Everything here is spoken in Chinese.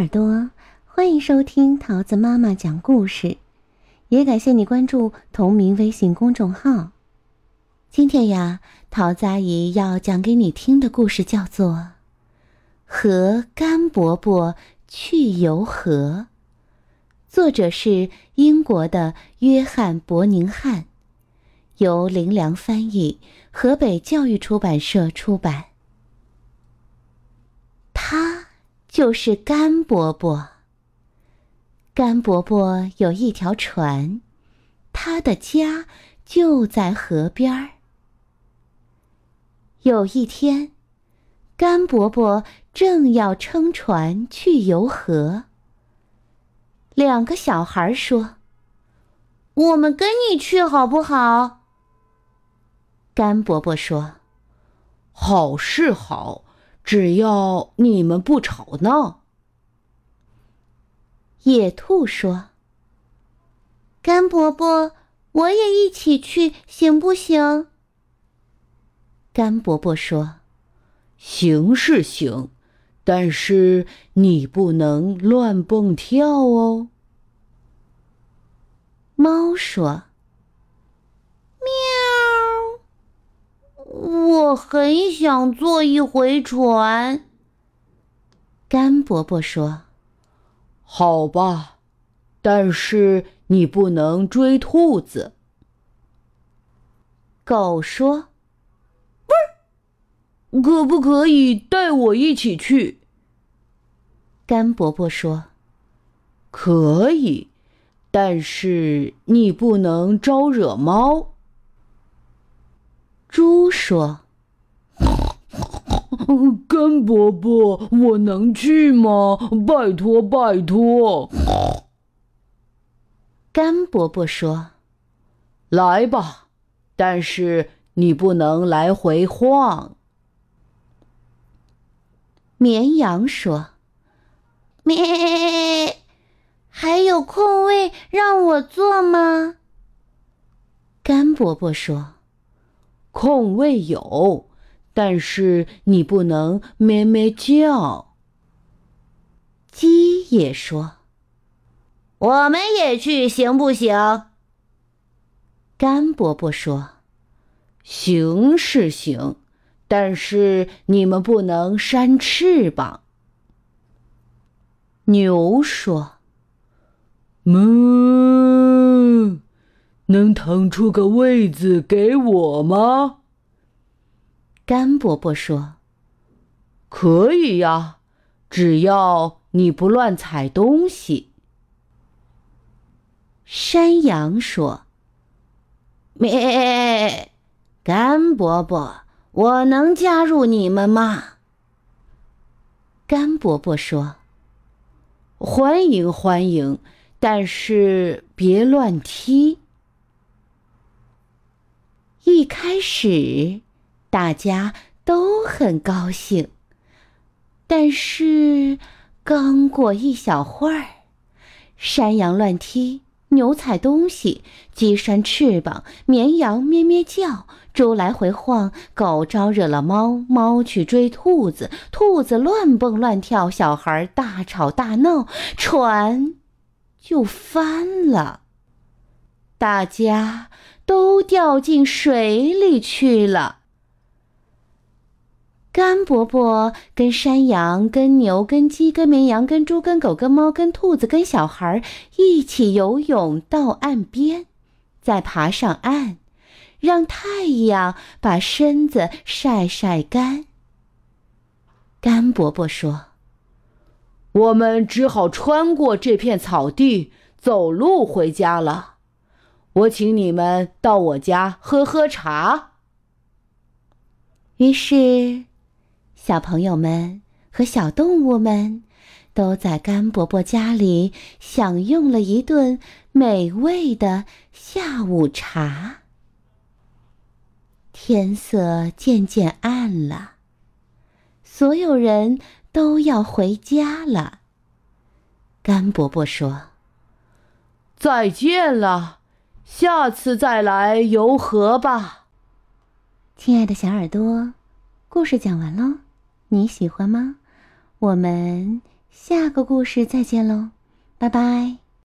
耳朵，欢迎收听桃子妈妈讲故事，也感谢你关注同名微信公众号。今天呀，桃子阿姨要讲给你听的故事叫做《和甘伯伯去游河》，作者是英国的约翰·伯宁汉，由林良翻译，河北教育出版社出版。他就是甘伯伯。甘伯伯有一条船，他的家就在河边儿。有一天，甘伯伯正要撑船去游河。两个小孩说：“我们跟你去好不好？”甘伯伯说：“好是好，只要你们不吵闹。”野兔说：“甘伯伯，我也一起去，行不行？”甘伯伯说：“行是行，但是你不能乱蹦跳哦。”猫说：“我很想坐一回船。”甘伯伯说：“好吧，但是你不能追兔子。”狗说。可不可以带我一起去？甘伯伯说：“可以，但是你不能招惹猫。”猪说：“ 甘伯伯，我能去吗？拜托，拜托！”甘伯伯说：“来吧，但是你不能来回晃。”绵羊说：“ 咩，还有空位让我坐吗？”甘伯伯说：“空位有，但是你不能咩咩叫。”鸡也说：“我们也去，行不行？”甘伯伯说：“行是行。”但是你们不能扇翅膀。牛说：“嗯，能腾出个位子给我吗？”甘伯伯说：“可以呀，只要你不乱踩东西。”山羊说：“咩，甘伯伯。”我能加入你们吗？甘伯伯说：“欢迎欢迎，但是别乱踢。”一开始，大家都很高兴，但是刚过一小会儿，山羊乱踢。牛踩东西，鸡扇翅膀，绵羊咩咩叫，猪来回晃，狗招惹了猫，猫去追兔子，兔子乱蹦乱跳，小孩大吵大闹，船就翻了，大家都掉进水里去了。甘伯伯跟山羊、跟牛、跟鸡、跟绵羊、跟猪、跟狗、跟猫、跟兔子、跟小孩一起游泳到岸边，再爬上岸，让太阳把身子晒晒干。甘伯伯说：“我们只好穿过这片草地，走路回家了。我请你们到我家喝喝茶。”于是。小朋友们和小动物们都在甘伯伯家里享用了一顿美味的下午茶。天色渐渐暗了，所有人都要回家了。甘伯伯说：“再见了，下次再来游河吧。”亲爱的小耳朵，故事讲完喽。你喜欢吗？我们下个故事再见喽，拜拜。